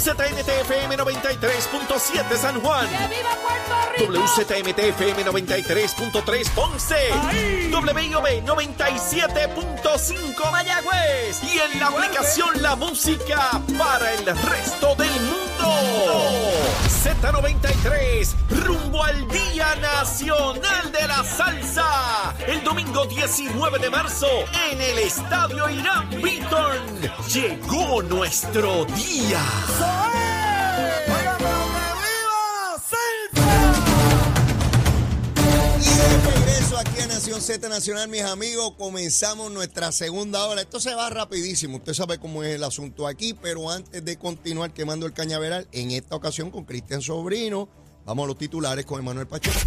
WZMTFM 93.7 San Juan. ¡Que viva Puerto Rico! WZMTFM 93.3 Ponce. WIOB 97.5 Mayagüez. Y en la aplicación La Música para el resto del mundo. Z93, rumbo al Día Nacional de la Salsa. El domingo 19 de marzo en el Estadio Irán Beaton. Llegó nuestro día. Regreso aquí a Nación Z Nacional, mis amigos, comenzamos nuestra segunda hora. Esto se va rapidísimo, usted sabe cómo es el asunto aquí, pero antes de continuar quemando el cañaveral, en esta ocasión con Cristian Sobrino, vamos a los titulares con Emanuel Pacheco.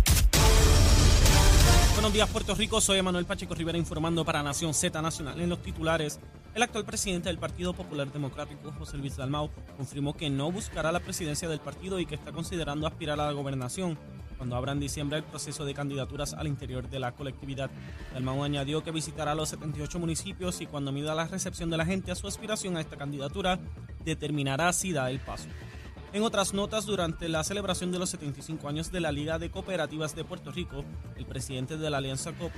Buenos días, Puerto Rico. Soy Emanuel Pacheco Rivera informando para Nación Z Nacional. En los titulares, el actual presidente del Partido Popular Democrático, José Luis Dalmau, confirmó que no buscará la presidencia del partido y que está considerando aspirar a la gobernación cuando abra en diciembre el proceso de candidaturas al interior de la colectividad. Dalmau añadió que visitará los 78 municipios y cuando mida la recepción de la gente a su aspiración a esta candidatura, determinará si da el paso. En otras notas, durante la celebración de los 75 años de la Liga de Cooperativas de Puerto Rico, el presidente de la Alianza Co-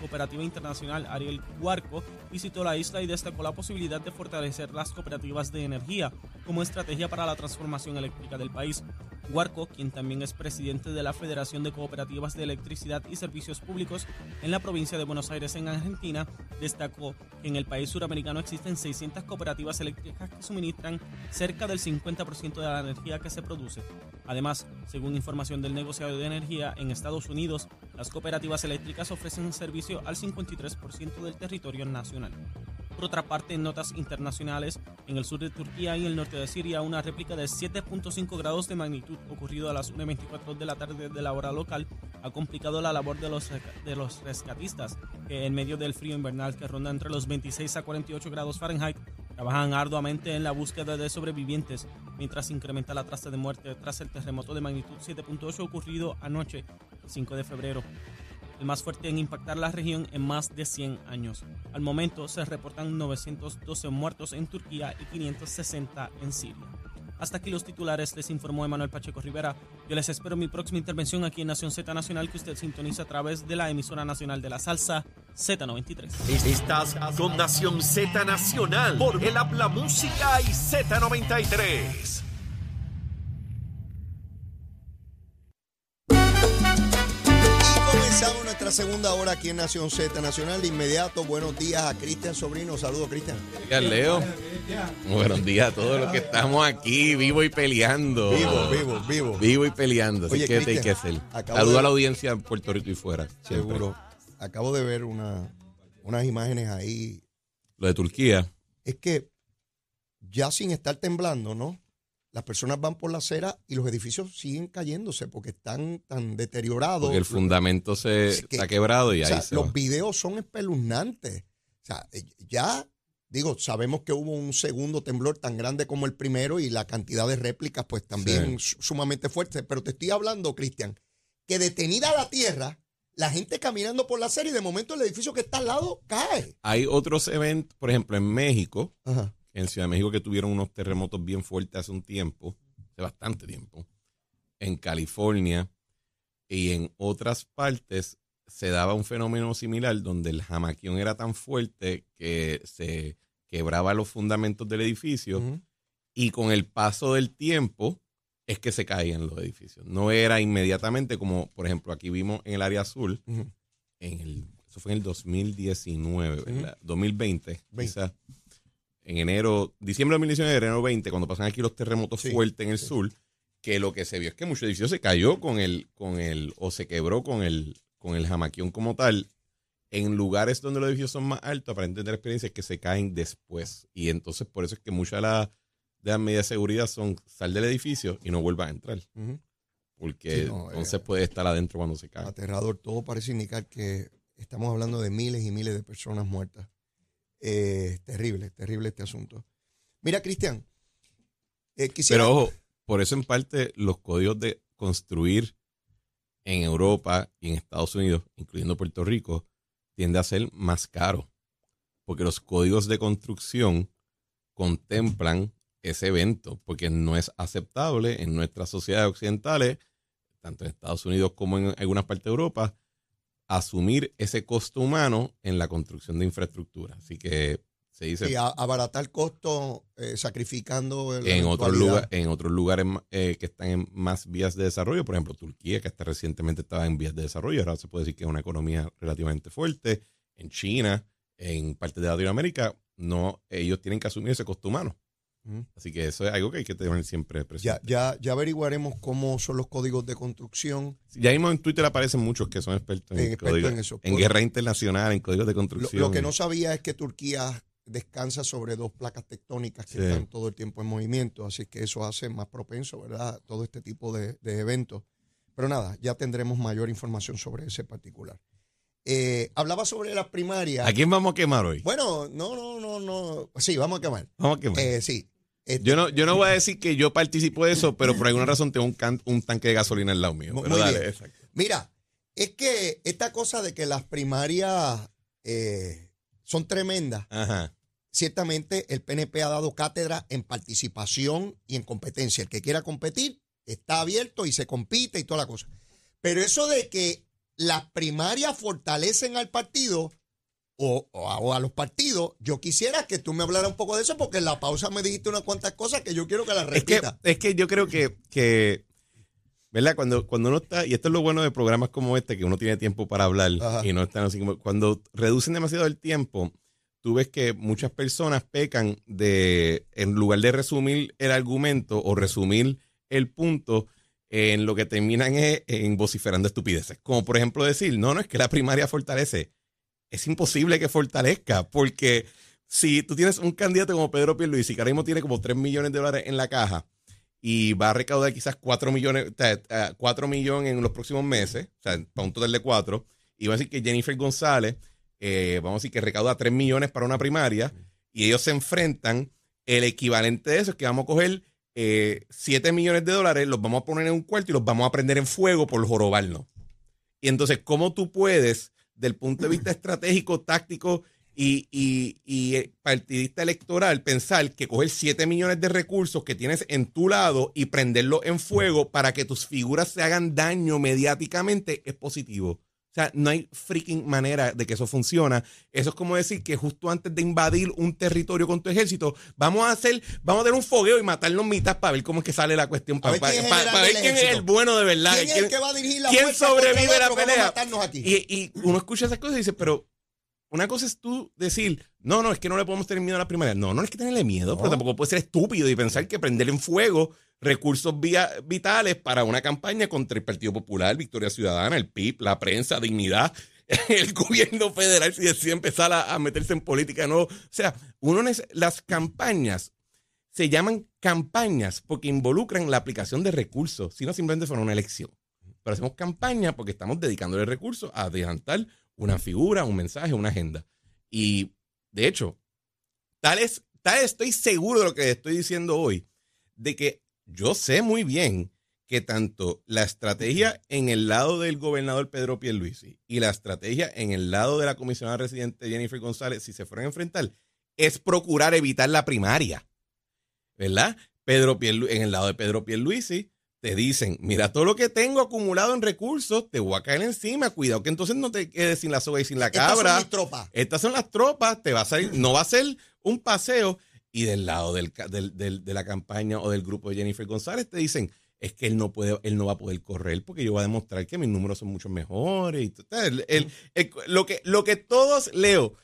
Cooperativa Internacional, Ariel Huarco, visitó la isla y destacó la posibilidad de fortalecer las cooperativas de energía como estrategia para la transformación eléctrica del país. Huarco, quien también es presidente de la Federación de Cooperativas de Electricidad y Servicios Públicos en la provincia de Buenos Aires, en Argentina, destacó que en el país suramericano existen 600 cooperativas eléctricas que suministran cerca del 50% de la energía que se produce. Además, según información del negociado de energía en Estados Unidos, las cooperativas eléctricas ofrecen servicio al 53% del territorio nacional. Por otra parte, en notas internacionales, en el sur de Turquía y el norte de Siria, una réplica de 7.5 grados de magnitud ocurrido a las 1.24 de la tarde de la hora local ha complicado la labor de los, de los rescatistas, que en medio del frío invernal que ronda entre los 26 a 48 grados Fahrenheit, trabajan arduamente en la búsqueda de sobrevivientes, mientras incrementa la tasa de muerte tras el terremoto de magnitud 7.8 ocurrido anoche, el 5 de febrero el más fuerte en impactar la región en más de 100 años. Al momento se reportan 912 muertos en Turquía y 560 en Siria. Hasta aquí los titulares, les informó Emanuel Pacheco Rivera. Yo les espero mi próxima intervención aquí en Nación Z Nacional que usted sintoniza a través de la emisora nacional de la salsa Z93. Estás con Nación Z Nacional por el Habla Música y Z93. Segunda hora aquí en Nación Z Nacional. De inmediato, buenos días a Cristian Sobrino. Saludos, Cristian. días, Leo. Buenos días a todos los que estamos aquí, vivo y peleando. Vivo, vivo, vivo. Vivo y peleando. Así Oye, que hay que hacer. acabo Saludo de- a la audiencia en Puerto Rico y fuera. siempre. Seguro. Acabo de ver una, unas imágenes ahí. Lo de Turquía. Es que ya sin estar temblando, ¿no? Las personas van por la acera y los edificios siguen cayéndose porque están tan deteriorados. Porque el fundamento se Es que- está quebrado y O ahí se los va. videos son espeluznantes. O sea, eh, ya, digo, sabemos que hubo un segundo temblor tan grande como el primero y la cantidad de réplicas, pues también su- sumamente fuerte. Pero te estoy hablando, Cristian, que detenida la tierra, la gente caminando por la acera y de momento el edificio que está al lado cae. Hay otros eventos, por ejemplo, en México, Ajá. En Ciudad de México, que tuvieron unos terremotos bien fuertes hace un tiempo, hace bastante tiempo. En California y en otras partes se daba un fenómeno similar donde el jamaquión era tan fuerte que se quebraba los fundamentos del edificio y con el paso del tiempo es que se caían los edificios. No era inmediatamente como, por ejemplo, aquí vimos en el área azul, en el, eso fue en el 2019, ¿verdad? 2020, Veinte. quizás. En enero, diciembre de 2019, enero 20, cuando pasan aquí los terremotos Sí, fuertes en el sí. sur, que lo que se vio es que muchos edificios se cayó con el, con el, o se quebró con el, con el jamaquión como tal. En lugares donde los edificios son más altos, para entender experiencias que se caen después. Y entonces por eso es que muchas de las, de las medidas de seguridad son sal del edificio y no vuelvas a entrar. Porque Sí, no, entonces eh, puede estar adentro cuando se cae. Aterrador. Todo parece indicar que estamos hablando de miles y miles de personas muertas. Eh, terrible, terrible este asunto. Mira, Cristian, eh, quisiera... Pero ojo, por eso en parte los códigos de construir en Europa y en Estados Unidos, incluyendo Puerto Rico, tiende a ser más caro. Porque los códigos de construcción contemplan ese evento, porque no es aceptable en nuestras sociedades occidentales, tanto en Estados Unidos como en algunas partes de Europa, asumir ese costo humano en la construcción de infraestructura. Así que se dice... Y a- abaratar costo eh, sacrificando el- en otros, lugar- en otros lugares eh, que están en más vías de desarrollo, por ejemplo, Turquía, que hasta recientemente estaba en vías de desarrollo, ahora se puede decir que es una economía relativamente fuerte, en China, en partes de Latinoamérica, no, ellos tienen que asumir ese costo humano. Así que eso es algo que hay que tener siempre Ya, presente. ya, ya averiguaremos cómo son los códigos de construcción. Ya, mismo en Twitter aparecen muchos que son expertos en, expertos códigos- en eso. en guerra internacional, en códigos de Lo, construcción. lo que no sabía es que Turquía descansa sobre dos placas tectónicas que Sí. están todo el tiempo en movimiento, así que eso hace más propenso, ¿verdad? Todo este tipo de, de eventos. Pero nada, ya tendremos mayor información sobre ese particular. Eh, hablaba sobre las primarias. ¿A quién vamos a quemar hoy? Bueno, no, no, no, no. Sí, vamos a quemar. Vamos a quemar. Eh, sí. Este, Yo no, yo no voy a decir que yo participo de eso, pero por alguna razón tengo un, can- un tanque de gasolina al lado mío. Muy- Pero muy dale, bien. exacto. Mira, es que esta cosa de que las primarias eh, son tremendas, Ajá. ciertamente el PNP ha dado cátedra en participación y en competencia. El que quiera competir está abierto y se compite y toda la cosa. Pero eso de que las primarias fortalecen al partido o, o a, o a los partidos, yo quisiera que tú me hablaras un poco de eso porque en la pausa me dijiste unas cuantas cosas que yo quiero que las Es que, repita. es que yo creo que, que ¿verdad? Cuando, cuando uno está, y esto es lo bueno de programas como este, que uno tiene tiempo para hablar Ajá. y no están así como, cuando reducen demasiado el tiempo, tú ves que muchas personas pecan de, en lugar de resumir el argumento o resumir el punto, en lo que terminan es en vociferando estupideces. Como por ejemplo decir, no, no es que la primaria fortalece. Es imposible que fortalezca, porque si tú tienes un candidato como Pedro Pierluisi, que ahora mismo tiene como 3 millones de dólares en la caja, y va a recaudar quizás 4 millones, o sea, eh, 4 millones en los próximos meses, o sea, para un total de 4, y va a decir que Jennifer González, eh, vamos a decir que recauda 3 millones para una primaria, y ellos se enfrentan, el equivalente de eso es que vamos a coger eh, 7 millones de dólares, los vamos a poner en un cuarto y los vamos a prender en fuego por jorobarnos. Y entonces, ¿cómo tú puedes, del punto de vista estratégico, táctico y, y- y, eh, partidista electoral, pensar que coger 7 millones de recursos que tienes en tu lado y prenderlos en fuego para que tus figuras se hagan daño mediáticamente es positivo? O sea, no hay freaking manera de que eso funciona. Eso es como decir que justo antes de invadir un territorio con tu ejército, vamos a hacer, vamos a tener un fogueo y matarnos mitad para ver cómo es que sale la cuestión. Para, quién para- para ver quién es el bueno de verdad. ¿Quién es el que va a dirigir la ¿Quién sobrevive la pelea? aquí. Y, y uno escucha esas cosas y dice, pero una cosa es tú decir, no, no, es que no le podemos tener miedo a la primaria. No, no es que tenerle miedo, pero tampoco puede ser estúpido y pensar que prender en fuego recursos via- vitales para una campaña contra el Partido Popular, Victoria Ciudadana, el PIB, la prensa, Dignidad, el gobierno federal, si decide empezar a, meterse en política nuevo. O sea, uno las campañas se llaman campañas porque involucran la aplicación de recursos, si no simplemente fuera una elección. Pero hacemos campaña porque estamos dedicándole recursos a adelantar una figura, un mensaje, una agenda. Y de hecho, tal es, tal estoy seguro de lo que estoy diciendo hoy, de que yo sé muy bien que tanto la estrategia en el lado del gobernador Pedro Pierluisi y la estrategia en el lado de la comisionada residente Jennifer González, si se fueran a enfrentar, es procurar evitar la primaria. ¿Verdad? Pedro Pierlu- en el lado de Pedro Pierluisi, te dicen, mira todo lo que tengo acumulado en recursos, te voy a caer encima, cuidado que entonces no te quedes sin la soga y sin la Estas son cabra. mis tropas. Estas son las tropas, te va a salir, no va a ser un paseo. Y del lado del, del- del- de la campaña o del grupo de Jennifer González te dicen, es que él no puede, él no va a poder correr porque yo voy a demostrar que mis números son mucho mejores. Y el- el- lo, que, lo que todos, Leo,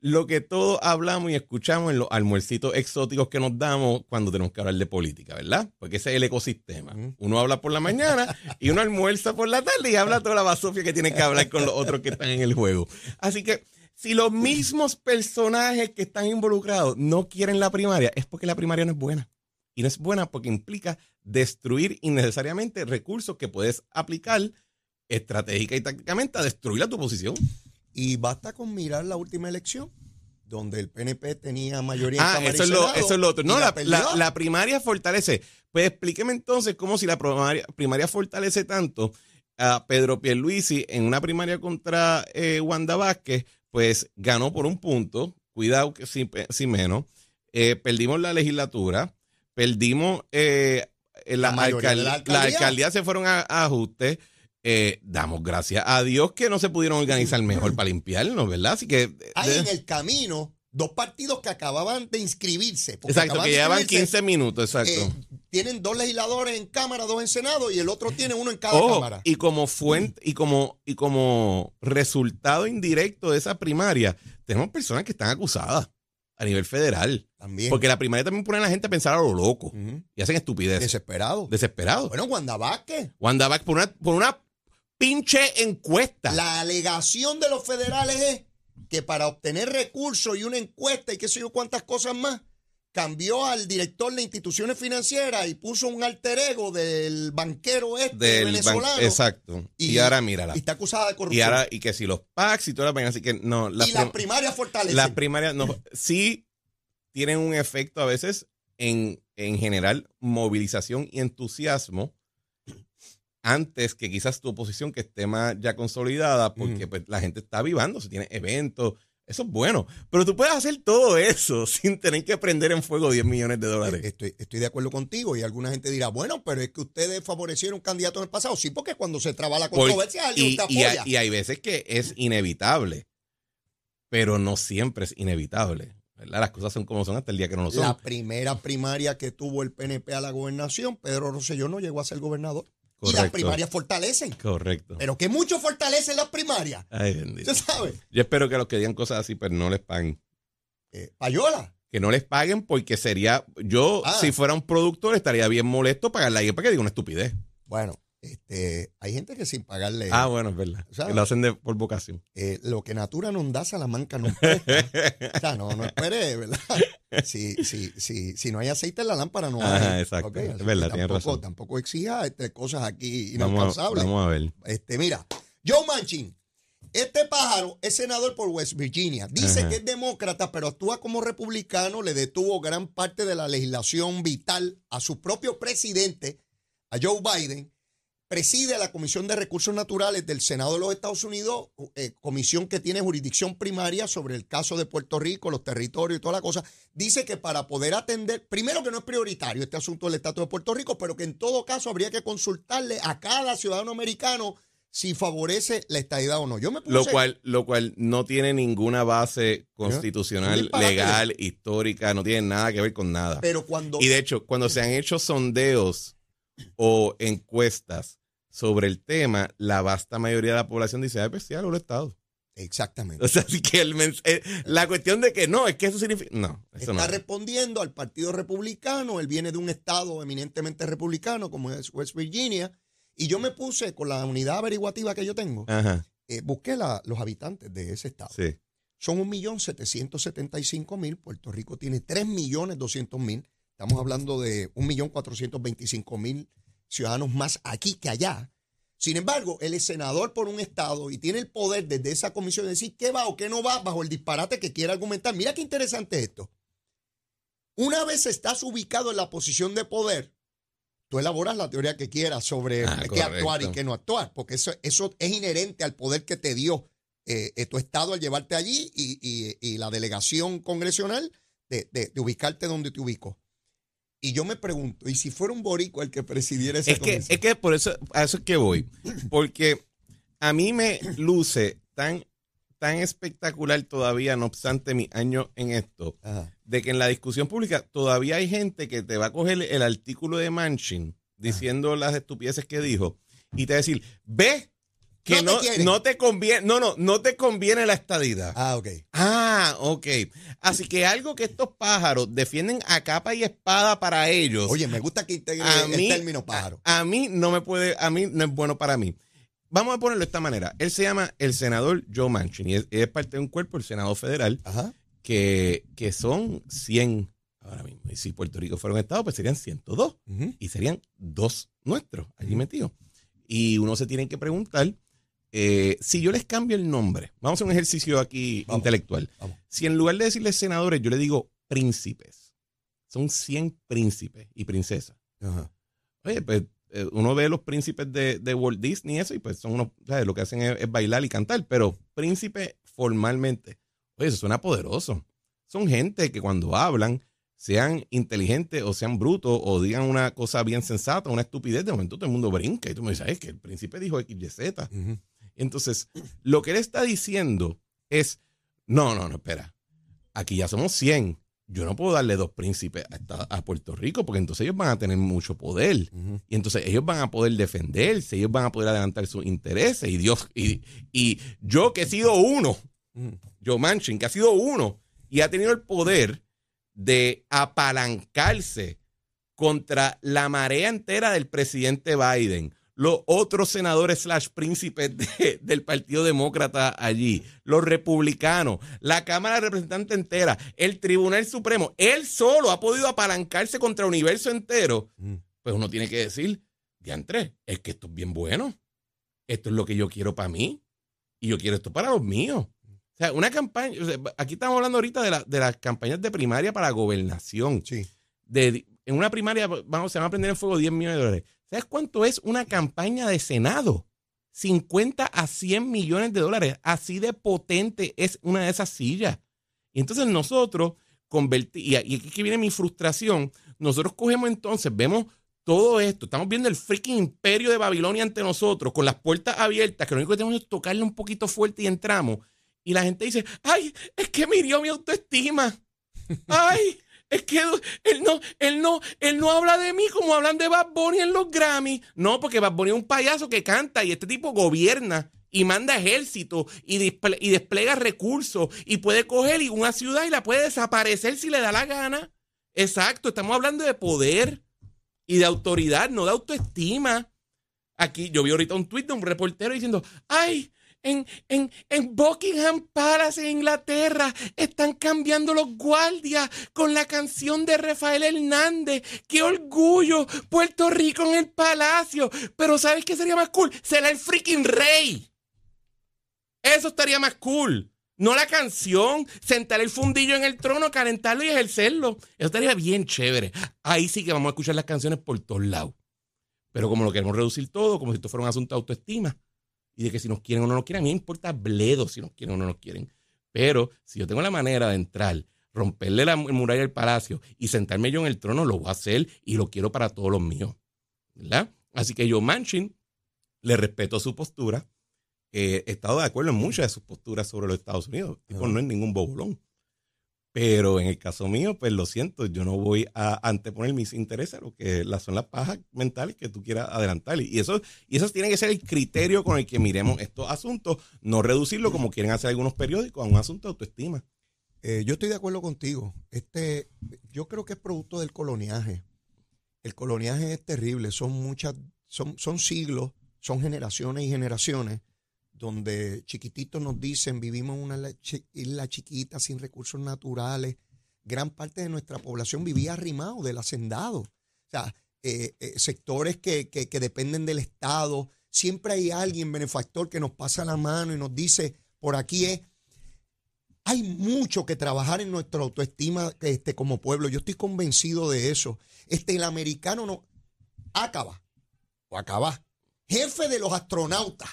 lo que todos hablamos y escuchamos en los almuercitos exóticos que nos damos cuando tenemos que hablar de política, ¿verdad? Porque ese es el ecosistema. Uno habla por la mañana y uno almuerza por la tarde y habla toda la basofia que tiene que hablar con los otros que están en el juego. Así que si los mismos personajes que están involucrados no quieren la primaria, es porque la primaria no es buena. Y no es buena porque implica destruir innecesariamente recursos que puedes aplicar estratégica y tácticamente a destruir a tu posición. Y basta con mirar la última elección, donde el PNP tenía mayoría en Ah, y eso es, lo, eso es lo otro. No, la, perdió. la- la primaria fortalece. Pues explíqueme entonces cómo si la primaria, primaria fortalece tanto a Pedro Pierluisi en una primaria contra eh, Wanda Vázquez, pues ganó por un punto, cuidado que sin, sin menos, Eh, perdimos la legislatura, perdimos eh, la, La mayoría alcal- de la alcaldía. alcaldía. se fueron a, a ajustes. Eh, damos gracias a Dios que no se pudieron organizar mejor para limpiarnos, ¿verdad? Así que. eh, Hay en el camino dos partidos que acababan de inscribirse. porque exacto, que llevan inscribirse, 15 minutos, exacto. eh, tienen dos legisladores en Cámara, dos en Senado y el otro tiene uno en cada Cámara. y como fuente, y como, y como resultado indirecto de esa primaria, tenemos personas que están acusadas a nivel federal. También. Porque la primaria también pone a la gente a pensar a lo loco y hacen estupidez. Desesperado. Desesperado. Bueno, Wanda Vázquez. Wanda Vázquez por una, por una pinche encuesta. La alegación de los federales es que para obtener recursos y una encuesta y qué sé yo cuántas cosas más, cambió al director de instituciones financieras y puso un alter ego del banquero este del ban- venezolano. Exacto. Y, Y- ahora mírala. Y está acusada de Y corrupción. ahora, y que si los PACs y todas las vainas, así que no. y Las, las prim- primarias fortalecen. las primarias no, sí tienen un efecto a veces en, en general movilización y entusiasmo antes que quizás tu oposición que esté más ya consolidada porque pues, la gente está avivando, se tiene eventos, eso es bueno. Pero tú puedes hacer todo eso sin tener que prender en fuego 10 millones de dólares. Estoy, estoy de acuerdo contigo y alguna gente dirá, bueno, pero es que ustedes favorecieron un candidato en el pasado. Sí, porque cuando se traba la controversia, alguien y, y apoya. hay, y hay veces que es inevitable, pero no siempre es inevitable. ¿verdad? Las cosas son como son hasta el día que no lo son. La primera primaria que tuvo el PNP a la gobernación, Pedro Rosselló no llegó a ser gobernador. Y las primarias fortalecen. Correcto. Pero que mucho fortalecen las primarias. Ay, bendito. ¿Usted sabe? Yo espero que los que digan cosas así, pues no les paguen. Eh, Payola. Que no les paguen porque sería. Yo, Ah. si fuera un productor, estaría bien molesto pagarle a alguien para que diga una estupidez. Bueno, este, hay gente que sin pagarle ah, bueno, es verdad. ¿sabes? Que lo hacen de, por vocación. eh, lo que Natura no da, Salamanca no presta. o sea, no, no espere, ¿verdad? Si, si, si, si no hay aceite en la lámpara, no hay. Ajá, exacto. Ok, Es verdad, tienes tampoco, razón. Tampoco exija este, cosas aquí Vamos a, inalcanzables. vamos a ver. Este, mira, Joe Manchin, este pájaro es senador por West Virginia. Dice Ajá. que es demócrata, pero actúa como republicano. Le detuvo gran parte de la legislación vital a su propio presidente, a Joe Biden. Preside la Comisión de Recursos Naturales del Senado de los Estados Unidos, eh, comisión que tiene jurisdicción primaria sobre el caso de Puerto Rico, los territorios y toda la cosa. Dice que para poder atender, primero que no es prioritario este asunto del estatus de Puerto Rico, pero que en todo caso habría que consultarle a cada ciudadano americano si favorece la estadidad o no. Yo me puse, Lo cual, lo cual no tiene ninguna base constitucional, legal, histórica, no tiene nada que ver con nada. pero cuando Y de hecho, cuando se han hecho sondeos o encuestas sobre el tema, la vasta mayoría de la población dice, ay, pues sí, el Estado. exactamente O sea, así que el eh, la cuestión de que no, es que eso significa... No, eso está no. respondiendo al Partido Republicano. Él viene de un estado eminentemente republicano como es West Virginia. Y yo me puse con la unidad averiguativa que yo tengo, eh, busqué la- los habitantes de ese estado. sí. Son 1.775.000. Puerto Rico tiene 3.200.000. Estamos hablando de 1.425.000 ciudadanos más aquí que allá. Sin embargo, él es senador por un estado y tiene el poder desde esa comisión de decir qué va o qué no va bajo el disparate que quiera argumentar. Mira qué interesante esto. Una vez estás ubicado en la posición de poder, tú elaboras la teoría que quieras sobre Ah, qué actuar y qué no actuar, porque eso, eso es inherente al poder que te dio eh, eh, tu estado al llevarte allí y, y- y la delegación congresional de, de- de ubicarte donde te ubico. Y yo me pregunto, ¿y si fuera un boricua el que presidiera esa Es que, comisión? es que por eso, a eso es que voy. Porque a mí me luce tan, tan espectacular todavía, no obstante mi año en esto, Ajá. de que en la discusión pública todavía hay gente que te va a coger el artículo de Manchin diciendo las estupideces que dijo y te va a decir, ve que No te no, quieren. no te conviene, no, no, no te conviene la estadidad. Ah, ok. Ah, ok. Así que algo que estos pájaros defienden a capa y espada para ellos. Oye, me gusta que integre a el mí, término pájaro. A, a mí no me puede, a mí no es bueno para mí. Vamos a ponerlo de esta manera. Él se llama el senador Joe Manchin y es, es parte de un cuerpo, el Senado Federal, Ajá. que, que son 100 ahora mismo. Y si Puerto Rico fuera un estado, pues serían 102 Ujú. y serían dos nuestros allí metidos. Y uno se tiene que preguntar eh, si yo les cambio el nombre. Vamos a un ejercicio aquí Vamos, intelectual. vamos. Si en lugar de decirles senadores, yo le digo príncipes. Son 100 príncipes y princesas. Ajá. Oye, pues eh, uno ve los príncipes de, de Walt Disney y eso, y pues son unos, ¿sabes? Lo que hacen es, es bailar y cantar, pero príncipe formalmente. Oye, eso suena poderoso. Son gente que cuando hablan sean inteligentes o sean brutos o digan una cosa bien sensata, una estupidez, de momento todo el mundo brinca y tú me dices, es que el príncipe dijo XYZ. Entonces, lo que él está diciendo es, no, no, no, espera, aquí ya somos 100. Yo no puedo darle dos príncipes a, Puerto Rico porque entonces ellos van a tener mucho poder. Y entonces ellos van a poder defenderse, ellos van a poder adelantar sus intereses. Y Dios, y, y yo que he sido uno, yo Manchin, que ha sido uno y ha tenido el poder de apalancarse contra la marea entera del presidente Biden, los otros senadores slash príncipes del Partido Demócrata allí, los republicanos, la Cámara de Representantes entera, el Tribunal Supremo, él solo ha podido apalancarse contra el universo entero, mm. pues uno tiene que decir, diantre, es que esto es bien bueno, esto es lo que yo quiero para mí y yo quiero esto para los míos. O sea, una campaña, aquí estamos hablando ahorita de, de, las campañas de primaria para gobernación. Sí. De, en una primaria vamos, se van a prender en fuego 10 millones de dólares. ¿Sabes cuánto es una campaña de Senado? 50 a 100 millones de dólares. Así de potente es una de esas sillas. Y entonces nosotros, convertimos, y aquí viene mi frustración, nosotros cogemos entonces, vemos todo esto, estamos viendo el freaking imperio de Babilonia ante nosotros, con las puertas abiertas, que lo único que tenemos es tocarle un poquito fuerte y entramos. Y la gente dice, ay, es que me hirió mi autoestima. Ay, es que él no, él no, él no habla de mí como hablan de Bad Bunny en los Grammy. No, porque Bad Bunny es un payaso que canta y este tipo gobierna y manda ejército y, y despliega recursos y puede coger una ciudad y la puede desaparecer si le da la gana. Exacto, estamos hablando de poder y de autoridad, no de autoestima. Aquí yo vi ahorita un tuit de un reportero diciendo, ay, en, en, Buckingham Palace, en Inglaterra, están cambiando los guardias con la canción de Rafael Hernández. ¡Qué orgullo! Puerto Rico en el palacio. Pero ¿sabes qué sería más cool? Será el freaking rey. Eso estaría más cool. No la canción, sentar el fundillo en el trono, calentarlo y ejercerlo. Eso estaría bien chévere. Ahí sí que vamos a escuchar las canciones por todos lados. Pero como lo queremos reducir todo, como si esto fuera un asunto de autoestima, y de que si nos quieren o no nos quieren, a mí me importa bledo si nos quieren o no nos quieren. Pero si yo tengo la manera de entrar, romperle la muralla del palacio y sentarme yo en el trono, lo voy a hacer y lo quiero para todos los míos. ¿Verdad? Así que yo, Manchin, le respeto su postura. he estado de acuerdo en muchas de sus posturas sobre los Estados Unidos. Tipo, no es ningún bobolón. Pero en el caso mío, pues lo siento, yo no voy a anteponer mis intereses a lo que son las pajas mentales que tú quieras adelantar. Y eso, y eso tiene que ser el criterio con el que miremos estos asuntos, no reducirlo como quieren hacer algunos periódicos a un asunto de autoestima. Eh, yo estoy de acuerdo contigo. Este, yo creo que es producto del coloniaje. El coloniaje es terrible, son muchas, son, son siglos, son generaciones y generaciones donde chiquititos nos dicen vivimos en una isla chiquita sin recursos naturales. Gran parte de nuestra población vivía arrimado del hacendado. O sea, eh, eh, sectores que, dependen del Estado. Siempre hay alguien benefactor que nos pasa la mano y nos dice, por aquí es. Hay mucho que trabajar en nuestra autoestima este, como pueblo. Yo estoy convencido de eso. Este, el americano no acaba o acaba. Jefe de los astronautas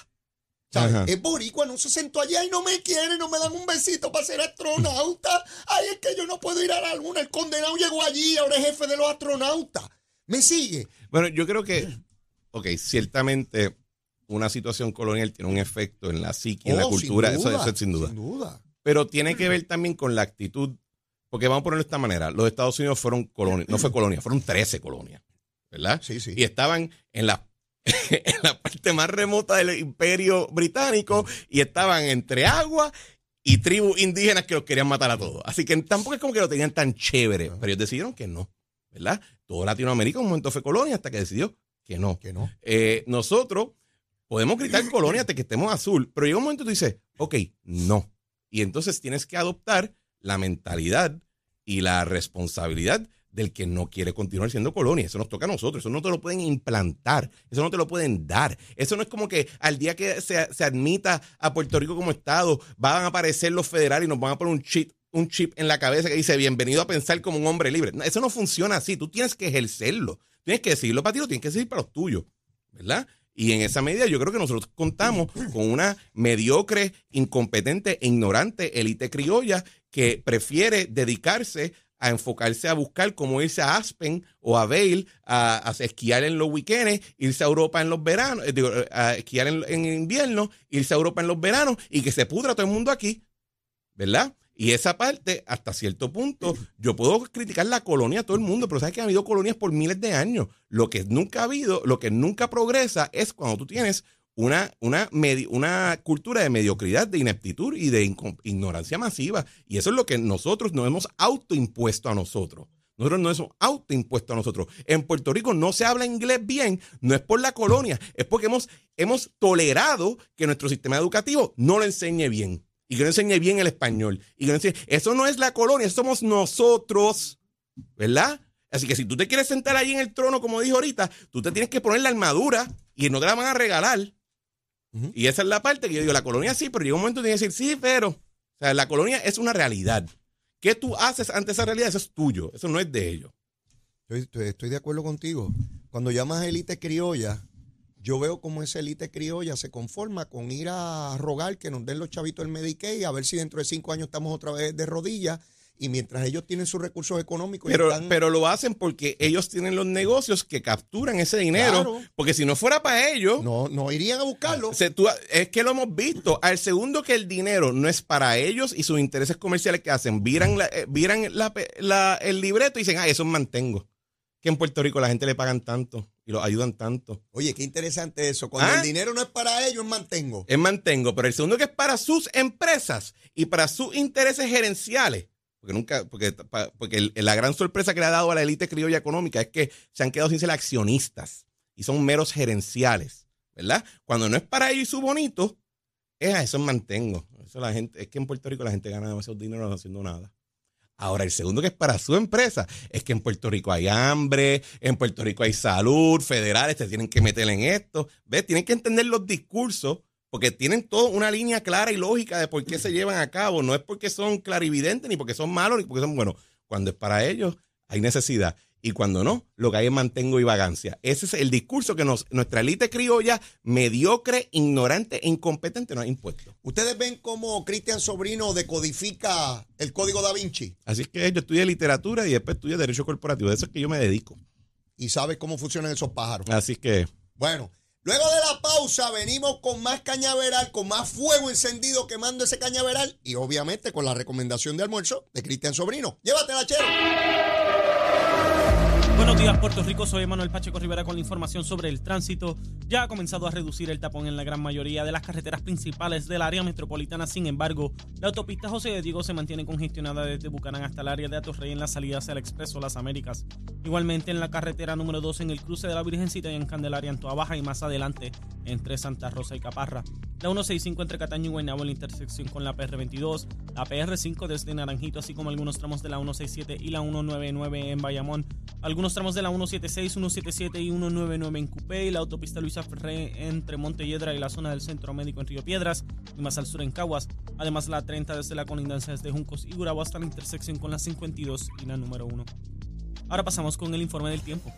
es boricua, no se sentó allá y no me quiere, no me dan un besito para ser astronauta. Ay, es que yo no puedo ir a la luna. El condenado llegó allí, ahora es jefe de los astronautas. ¿Me sigue? Bueno, yo creo que, ok, ciertamente una situación colonial tiene un efecto en la psique, en la oh, cultura, eso, es sin duda. Sin duda. Pero tiene que ver también con la actitud, porque vamos a ponerlo de esta manera, los Estados Unidos fueron colonias, no fue colonia, fueron 13 colonias, ¿verdad? Sí, sí. Y estaban en las en la parte más remota del imperio británico y estaban entre agua y tribus indígenas que los querían matar a todos. Así que tampoco es como que lo tenían tan chévere, pero ellos decidieron que no, ¿verdad? Todo Latinoamérica en un momento fue colonia hasta que decidió que no. Que no. Eh, nosotros podemos gritar colonia hasta que estemos azul, pero llega un momento y tú dices, ok, no. Y entonces tienes que adoptar la mentalidad y la responsabilidad del que no quiere continuar siendo colonia. Eso nos toca a nosotros. Eso no te lo pueden implantar. Eso no te lo pueden dar. Eso no es como que al día que se, admita a Puerto Rico como Estado, van a aparecer los federales y nos van a poner un chip, un chip en la cabeza que dice bienvenido a pensar como un hombre libre. eso no funciona así. Tú tienes que ejercerlo. Tienes que decirlo para ti, lo tienes que decir para los tuyos. ¿Verdad? Y en esa medida yo creo que nosotros contamos con una mediocre, incompetente e ignorante élite criolla que prefiere dedicarse a enfocarse a buscar cómo irse a Aspen o a Vail a, esquiar en los weekends, irse a Europa en los veranos, eh, digo, a esquiar en, en, invierno, irse a Europa en los veranos y que se pudra todo el mundo aquí, ¿verdad? Y esa parte, hasta cierto punto, yo puedo criticar la colonia a todo el mundo, pero sabes que ha habido colonias por miles de años. Lo que nunca ha habido, lo que nunca progresa es cuando tú tienes una, una, una cultura de mediocridad, de ineptitud y de ignorancia masiva. Y eso es lo que nosotros nos hemos autoimpuesto a nosotros. Nosotros nos hemos autoimpuesto a nosotros. En Puerto Rico no se habla inglés bien, no es por la colonia, es porque hemos, hemos tolerado que nuestro sistema educativo no lo enseñe bien y que no enseñe bien el español. Y que no enseñe, eso no es la colonia, somos nosotros, ¿verdad? Así que si tú te quieres sentar ahí en el trono, como dijo ahorita, tú te tienes que poner la armadura y no te la van a regalar. Y esa es la parte que yo digo, la colonia sí, pero llega un momento de decir, sí, pero, o sea, la colonia es una realidad. ¿Qué tú haces ante esa realidad? Eso es tuyo, eso no es de ellos. Estoy, estoy de acuerdo contigo. Cuando llamas élite criolla, yo veo como esa élite criolla se conforma con ir a rogar que nos den los chavitos el Medicaid, a ver si dentro de cinco años estamos otra vez de rodillas. Y mientras ellos tienen sus recursos económicos. Pero, pero lo hacen porque ellos tienen los negocios que capturan ese dinero. Porque si no fuera para ellos. No, no irían a buscarlo. es que lo hemos visto. Al segundo que el dinero no es para ellos y sus intereses comerciales que hacen, viran, la, eh, el libreto y dicen, ah, eso mantengo. Que en Puerto Rico la gente le pagan tanto y los ayudan tanto. Oye, qué interesante eso. Cuando el ¿Ah? dinero no es para ellos, es mantengo. Es mantengo, pero el segundo que es para sus empresas y para sus intereses gerenciales. Porque nunca, porque, porque la gran sorpresa que le ha dado a la élite criolla económica es que se han quedado sin ser accionistas y son meros gerenciales, ¿verdad? Cuando no es para ellos y su bonito, es a eso mantengo. Eso la gente, es que en Puerto Rico la gente gana demasiado dinero no haciendo nada. Ahora, el segundo que es para su empresa es que en Puerto Rico hay hambre, en Puerto Rico hay salud, federales te tienen que meter en esto. ¿Ves? Tienen que entender los discursos porque tienen toda una línea clara y lógica de por qué se llevan a cabo. No es porque son clarividentes, ni porque son malos, ni porque son buenos. Cuando es para ellos, hay necesidad y cuando no, lo que hay es mantengo y vagancia. Ese es el discurso que nos, nuestra élite criolla, mediocre, ignorante e incompetente, nos ha impuesto. ¿Ustedes ven cómo Cristian Sobrino decodifica el código da Vinci? Así que yo estudié literatura y después estudié derecho corporativo. De eso es que yo me dedico. Y sabes cómo funcionan esos pájaros. Así que. Bueno, luego de la pausa venimos con más cañaveral, con más fuego encendido quemando ese cañaveral y obviamente con la recomendación de almuerzo de Cristian Sobrino. Llévatela, chero. Buenos días, Puerto Rico. Soy Manuel Pacheco Rivera con la información sobre el tránsito. Ya ha comenzado a reducir el tapón en la gran mayoría de las carreteras principales del área metropolitana. Sin embargo, la autopista José de Diego se mantiene congestionada desde Bucanán hasta el área de Atorrey en la salida hacia el Expreso Las Américas. Igualmente en la carretera número 2 en el cruce de la Virgencita y en Candelaria en Toa Baja y más adelante entre Santa Rosa y Caparra. La 165 entre Cataño y Guaynabo en la intersección con la PR22. La PR5 desde Naranjito así como algunos tramos de la 167 y la 199 en Bayamón. Algunos tramos de la 176, 177 y 199 en Cupé y la autopista Luisa Ferré entre Montelledra y la zona del Centro Médico en Río Piedras y más al sur en Caguas. Además la 30 desde la colindancia desde Juncos y Gurabo hasta la intersección con la 52 y la número 1. Ahora pasamos con el informe del tiempo.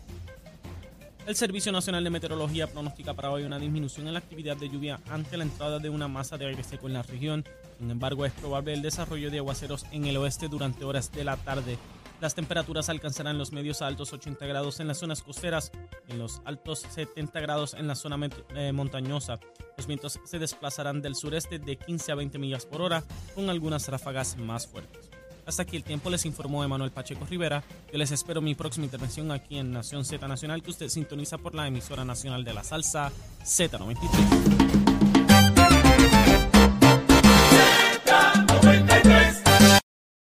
El Servicio Nacional de Meteorología pronostica para hoy una disminución en la actividad de lluvia ante la entrada de una masa de aire seco en la región. Sin embargo, es probable el desarrollo de aguaceros en el oeste durante horas de la tarde. Las temperaturas alcanzarán los medios a altos 80 grados en las zonas costeras, en los altos 70 grados en la zona eh, montañosa. Los vientos se desplazarán del sureste de 15 a 20 millas por hora, con algunas ráfagas más fuertes. Hasta aquí el tiempo les informó Emanuel Pacheco Rivera. Yo les espero mi próxima intervención aquí en Nación Z Nacional, que usted sintoniza por la emisora nacional de la salsa Z93.